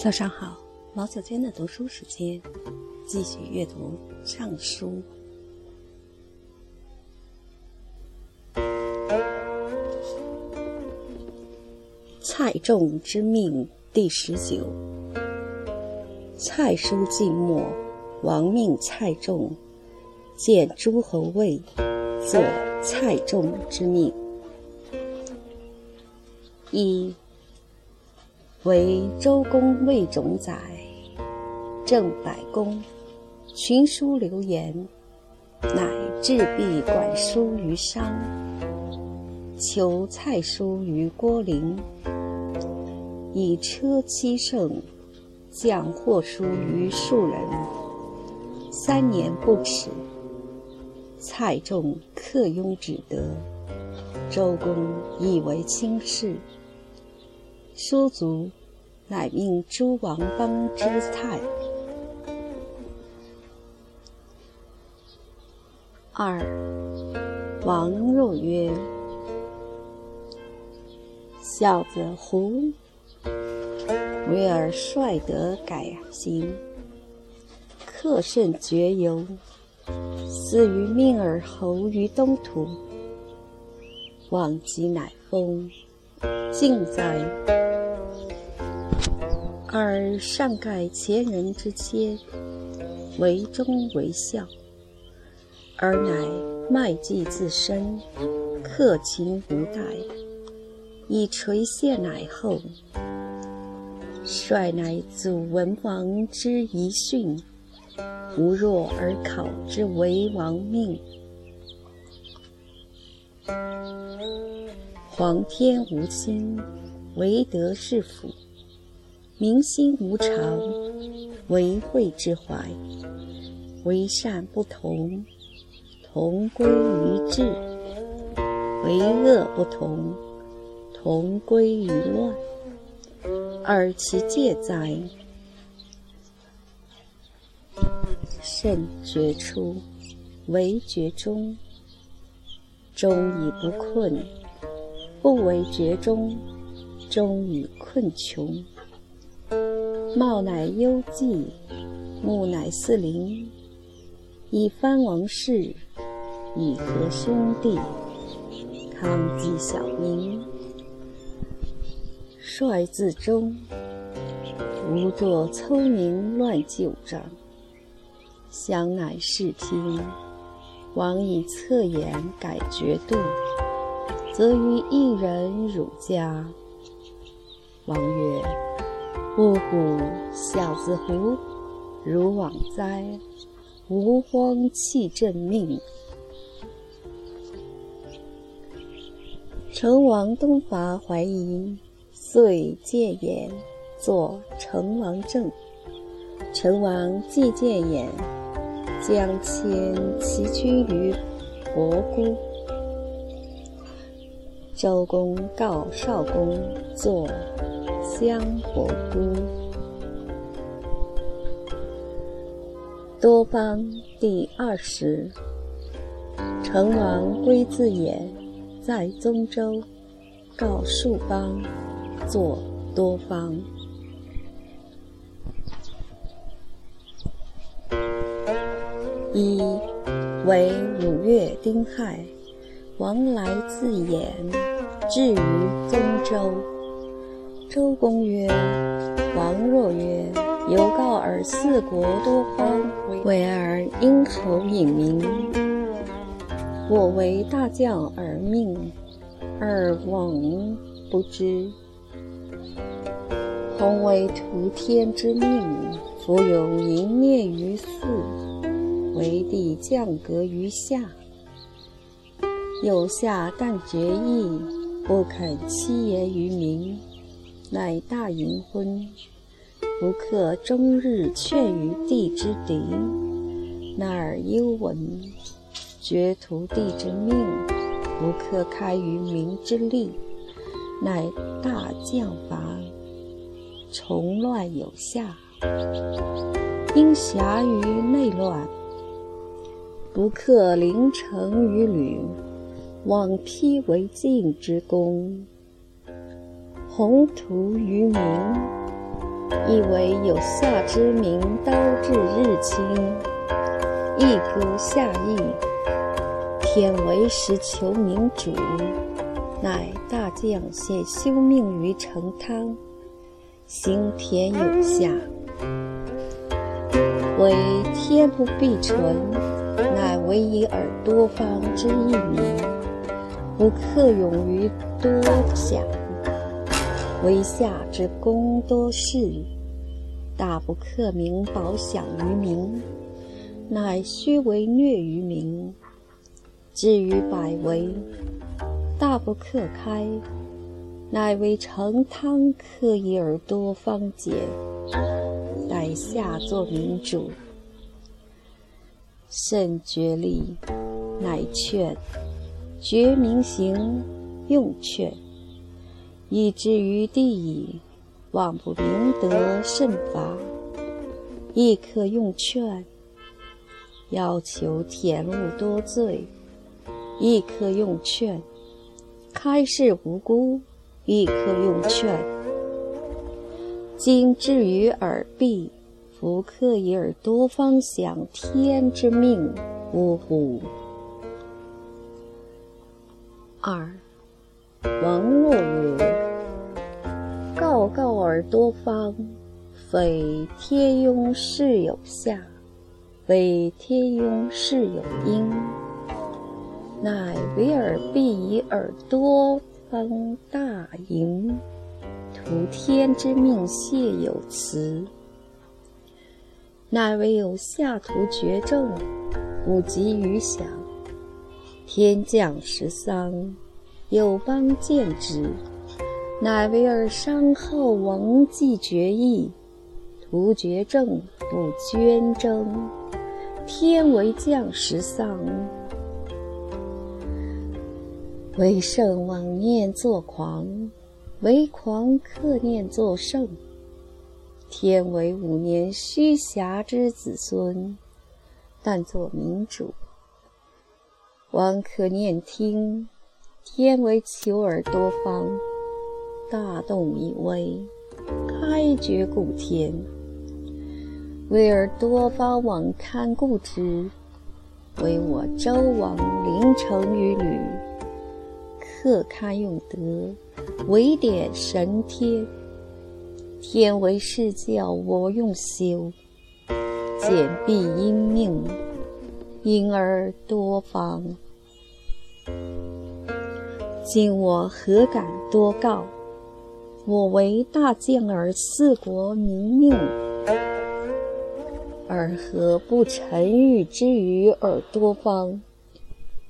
早上好，毛小娟的读书时间，继续阅读《尚书》。蔡仲之命第十九。蔡叔寂寞，王命蔡仲见诸侯位，作蔡仲之命。一为周公魏种宰，正百公，群书流言，乃置璧管书于商，求蔡叔于郭陵，以车七乘，降货书于庶人，三年不耻。蔡仲克拥只得，周公以为轻视。书卒，乃命诸王邦之蔡。二，王若曰：“小子胡，为尔率德改行，克甚绝游，死于命尔侯于东土。往即乃封，敬哉！”而上盖前人之谦，为忠为孝，而乃卖计自身，克勤无怠，以垂献乃后。率乃祖文王之遗训，无若而考之为王命。皇天无心，唯德是辅。民心无常，为惠之怀；为善不同，同归于治；为恶不同，同归于乱。而其戒哉？慎觉出，为觉中；终以不困，不为觉中；终以困穷。茂乃幽寂，木乃四邻。以藩王室，以和兄弟。康济小民，率自忠。无作聪明乱旧章。乡乃视听。王以侧言改决度，则于一人辱家。王曰。呜呼！小子胡，如往哉？吾荒弃朕命。成王东伐淮夷，遂戒言，作成王政。成王既戒言，将迁其君于博姑。周公告少公，作。香火姑，多方第二十。成王归自也，在宗周，告数邦，作多方。一为五月丁亥，王来自偃，至于宗周。周公曰：“王若曰，犹告尔四国多荒，为尔殷侯隐名。我为大将而命，而王不知。洪为图天之命，弗有淫灭于四，为帝降格于下。有下但决意，不肯欺言于民。”乃大淫昏，不克终日劝于地之敌，乃尔幽闻，绝徒地之命，不克开于民之利，乃大将伐，从乱有下，因暇于内乱，不克临城于旅，往披为晋之功。宏图于民，亦为有夏之名，刀至日清。一歌夏意，天为实求明主，乃大将献休命于成汤，行田有夏。为天不必存，乃唯以耳多方之一名，不克勇于多想。为下之功多事，大不克名保享于民，乃虚为虐于民。至于百为，大不克开，乃为成汤克以而多方解，待下作民主。甚决力，乃劝，觉明行，用劝。以至于地矣，望不明德慎罚，亦可用劝；要求田禄多罪，亦可用劝；开示无辜，亦可用劝。今至于耳闭，弗克以耳多方享天之命，呜呼！二。王若曰：“告告尔多方，非天庸事有下，非天庸事有因，乃为尔必以耳多方大盈，图天之命谢有辞。乃为有下图绝症，不及于想，天降十丧。”有邦见之，乃为尔伤后王既决意，图绝政不捐征，天为将食丧，为圣妄念作狂，为狂克念作圣。天为五年虚暇之子孙，但作民主，王可念听。天为求而多方，大动以威，开绝故天。为而多方往看顾之，为我周王临城于旅，克堪用德，为典神天。天为是教我用修，简必因命，因而多方。今我何敢多告？我为大将而四国民命，尔何不臣欲之于尔多方？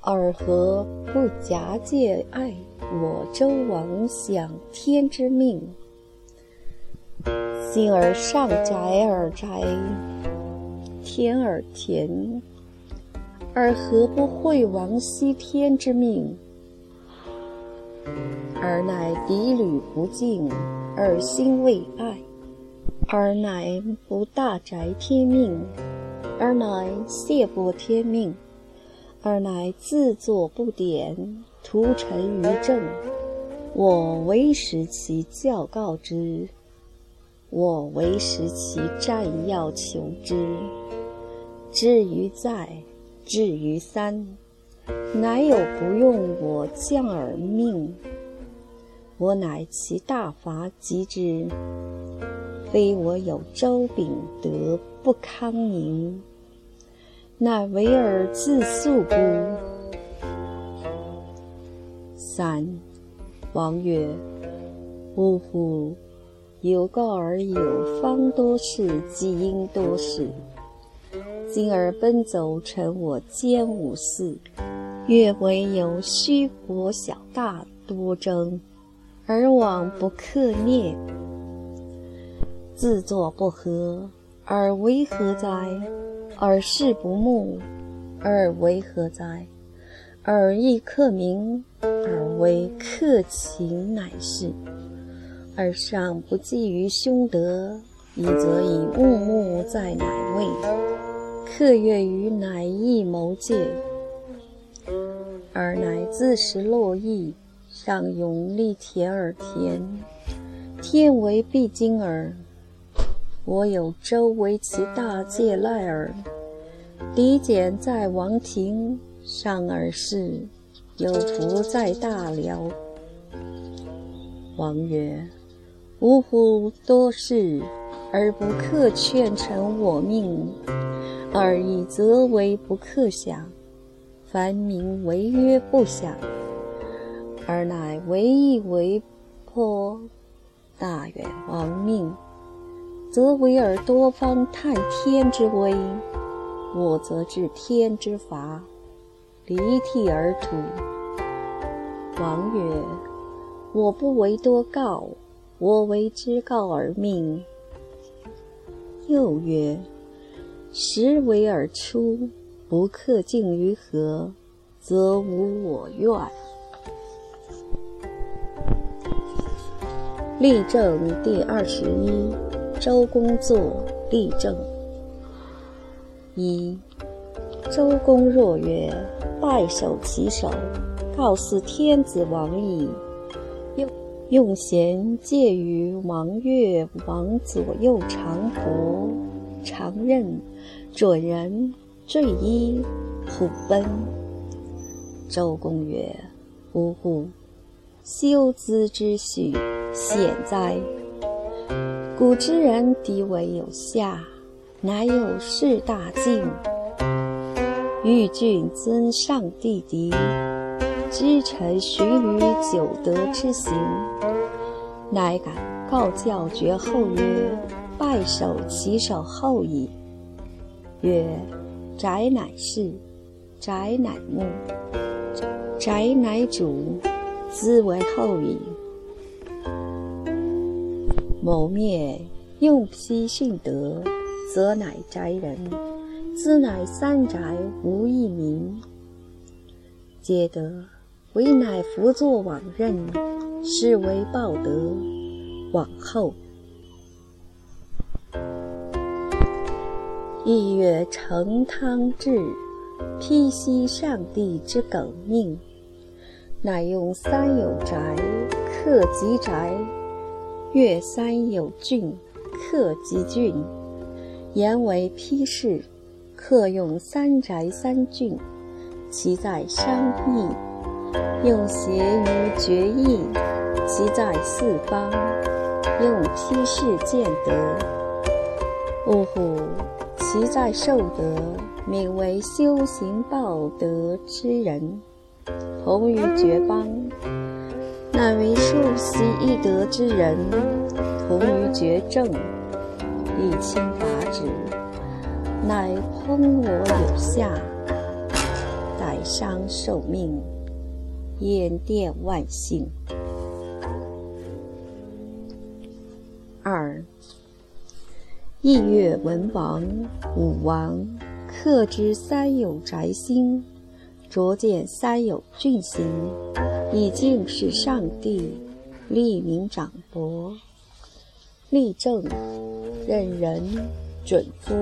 尔何不夹借爱我周王享天之命？今而上宅而宅，天而田，尔何不惠王西天之命？尔乃敌旅不敬，而心未爱；尔乃不大宅天命，尔乃谢薄天命；尔乃自作不典，图臣于政。我为使其教告之，我为使其战要求之。至于在，至于三，乃有不用我将而命。我乃其大伐及之，非我有周秉德不康宁，乃唯尔自诉乎？三王曰：“呜呼！有告而有方多事，即因多事。今而奔走成我兼五事，越为有虚国小大多争。”而往不克念，自作不和，而为何哉？而事不睦，而为何哉？而亦克明，而为克勤乃是。而上不计于凶德，以则以物木在乃位，客月于乃义谋戒，而乃自食乐意。上永立田而田，天为必经耳，我有周为其大戒赖尔，嫡简在王庭，上而世，有福在大辽。王曰：呜呼，多事而不克劝臣我命，而以则为不克想，凡民为曰不想，而乃为义为颇，大远亡命。则为尔多方探天之威，我则治天之罚，离涕而吐。王曰：我不为多告，我为之告而命。又曰：实为而出，不克敬于何，则无我愿。立正第二十一。周公作立政。一，周公若曰：“拜守其首，告祀天子王矣。”用用贤介于王岳、王左右常伯、常任、准人、坠衣、虎奔。周公曰：“呜呼！修兹之序，险哉！”古之人敌为有下，乃有事大敬。欲君尊上帝敌，知臣循于九德之行，乃敢告教绝后曰：“拜守其守后矣。”曰：“宅乃事，宅乃木，宅乃主，兹为后矣。”谋灭用批训德，则乃宅人；兹乃三宅无一民。皆得唯乃辅作往任，是为报德往后。一月成汤至，披悉上帝之耿命，乃用三有宅，克吉宅。月三有郡，克吉郡，言为批示，克用三宅三郡，其在商议；用协于决议，其在四方；用批示见德。呜呼！其在受德，名为修行报德之人，同于绝邦。乃为数习易德之人，同于绝政，以清法旨，乃烹我有下，宰商受命，焉殿万幸。义月文王、武王，克之三有宅心，卓见三有郡行。以敬事上帝，立民长伯，立政，任人，准夫，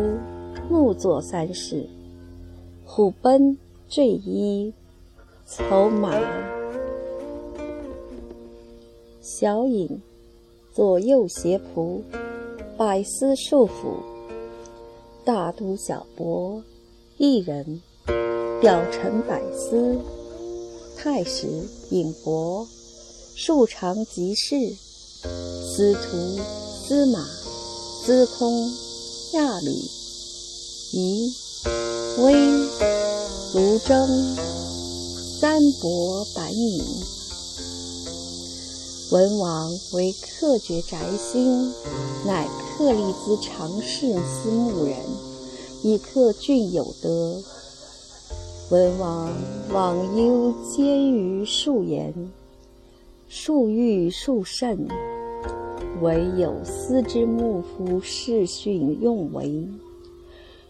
木作三事，虎贲，坠衣，筹马，小尹，左右胁仆，百司庶府，大都小伯，一人，表臣百司。太史、尹伯、庶长吉士、司徒、司马、司空、亚吕、仪、威、卢征、三伯、白米。文王为克爵宅心，乃克立兹常侍司牧人，以克郡有德。文王往忧兼于数言，数欲数甚，唯有司之幕夫视训用为。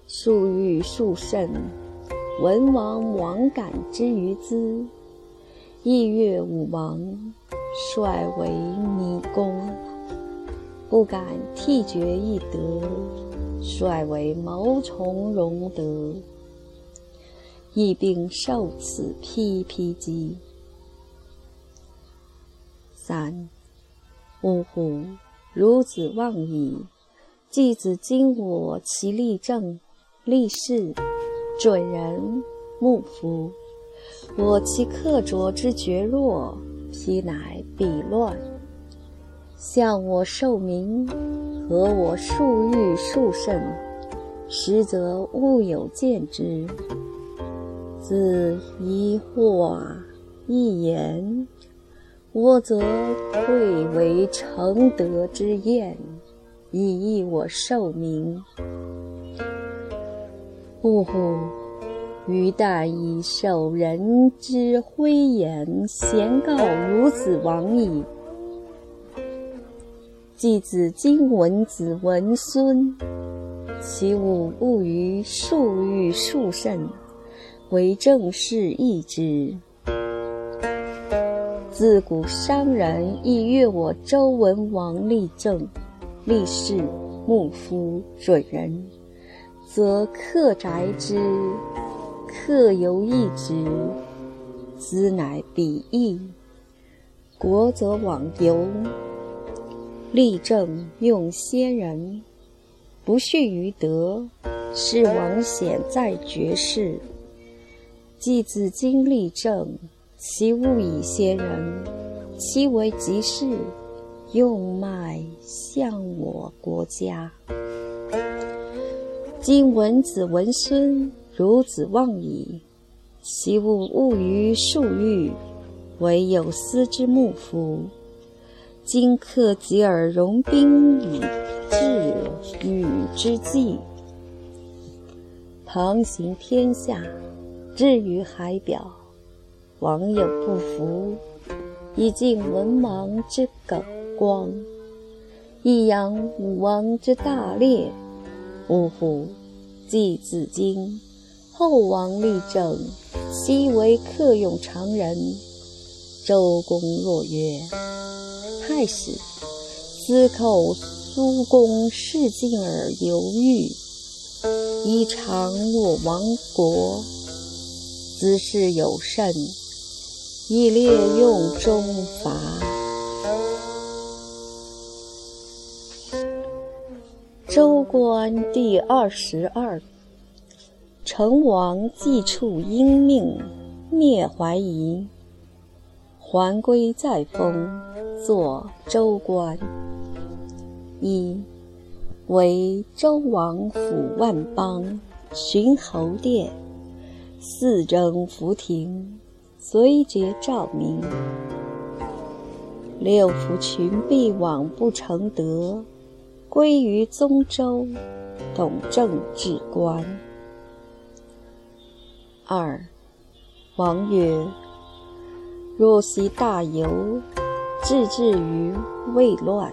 数欲数甚，文王王感之于兹。亦乐武王率为弥公，不敢替绝一德，率为谋从容德。亦并受此披披击。三，呜呼！孺子望矣！季子今我其立正，立事准人幕服。我其刻着之绝弱，披乃彼乱。向我受名，和我数欲数甚，实则物有见之。自一话一言，我则愧为承德之宴，以益我受名。呜呼！余但以受人之辉言，咸告孺子王矣。继子今闻子闻孙，其物物于数欲数甚，为政事易之。自古商人亦悦我周文王立政、立事、牧夫、准人，则克宅之。客游一之，兹乃彼义。国则往游，立政用先人，不恤于德，是王显在绝世。继子今立政，其物以先人，其为吉事，用脉向我国家。今闻子闻孙。孺子忘矣，其物物于数欲，惟有司之木夫。今克己而容兵以治禹之计，旁行天下，至于海表，王有不服，以尽文王之耿光，以扬武王之大烈。呜呼！继子今。后王立政，昔为客用常人。周公若曰：“太史，司寇苏公事进而犹豫，以长我亡国。兹事有甚，亦列用中伐。”周官第二十二。成王既处阴命，灭怀疑，还归再封，作周官。一为周王府万邦，巡侯殿，四征福庭，随节照明。六服群必往不成德，归于宗周，董政治官。二，王曰：“若昔大游，至至于未乱，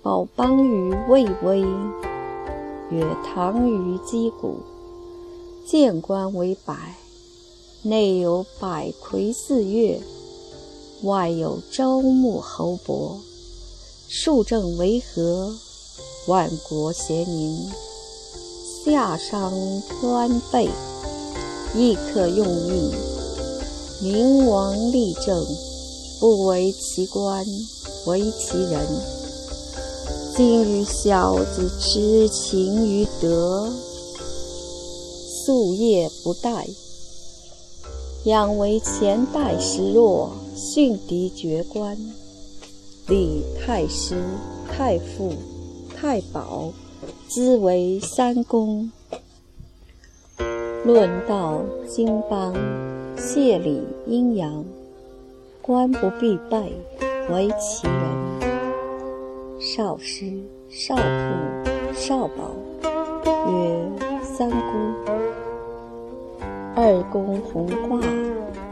保邦于未危。曰：唐于击鼓，见官为百，内有百魁四岳，外有朝暮侯伯，数政为和，万国咸宁。”夏商端备，亦可用意。明王立政，不为其官，为其人。今与小子痴情于德，夙夜不怠，仰为前代失落，训敌绝官，立太师、太傅、太保。兹为三公。论道经邦，谢礼阴阳，官不必拜，为其人。少师、少傅、少保，曰三公。二公弘化，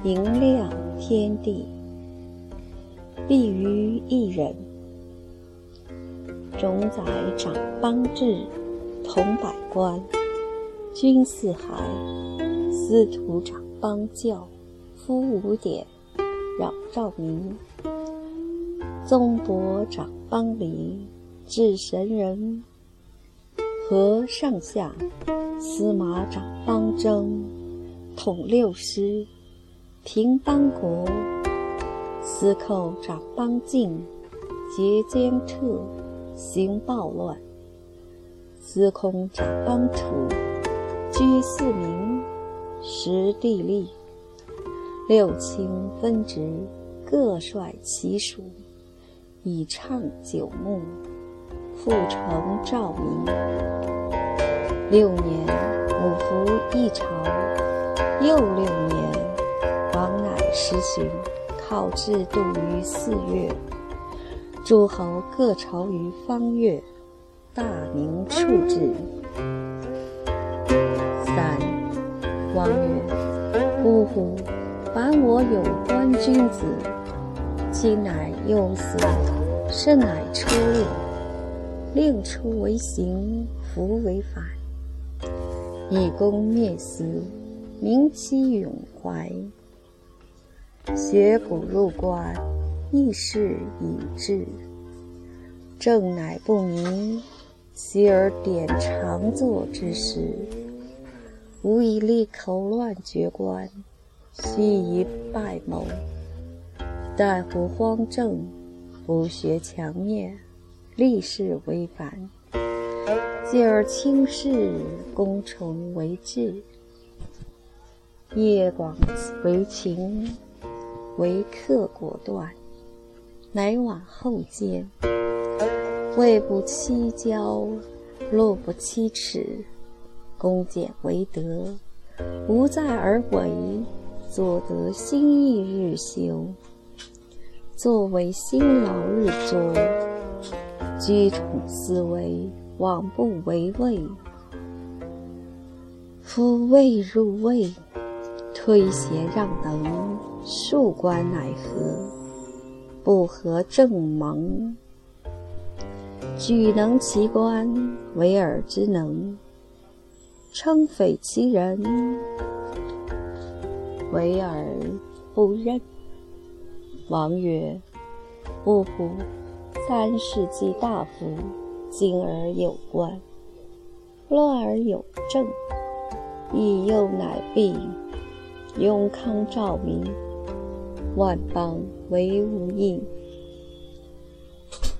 迎亮天地，必于一人。冢宰长邦治，统百官；君四海，司徒长邦教，夫五典，扰兆民；宗伯长邦礼，治神人；和上下，司马长邦征，统六师，平邦国；司寇长邦境，节奸特。行暴乱，司空掌邦土，居四民，实地利。六卿分职，各率其属，以畅九牧，复成诏民。六年，五服一朝，又六年，王乃实行，考制度于四月。诸侯各朝于方月，大明处置。三，王曰：“呜呼！凡我有关君子，今乃忧死，甚乃出令，令出为刑，服为反，以公灭私，明其永怀。学古入关。”议事已至，正乃不明，昔而典常作之时，无以立口乱绝官，须以败谋。待乎荒政，不学强灭，立事为反，继而轻视，功成为志，业广为情，为克果断。乃往后见，位不欺骄，禄不欺耻，恭俭为德，无在而为，所得心意日修，作为辛劳日作，居统思维，往不为畏。夫未入位，推贤让能，庶官乃何？不合正盟，举能其官，为尔之能；称匪其人，为尔不任。王曰：“不乎！三世纪大夫，今而有官，乱而有政，义又乃毕，永康照民。”万邦为无应。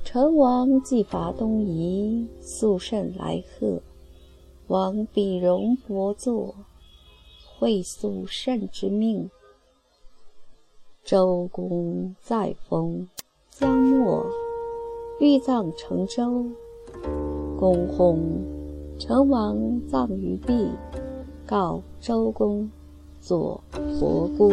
成王既伐东夷，肃慎来贺。王比戎伯作，会肃慎之命。周公再封，将没，欲葬成周。公薨，成王葬于毕，告周公，作伯姑。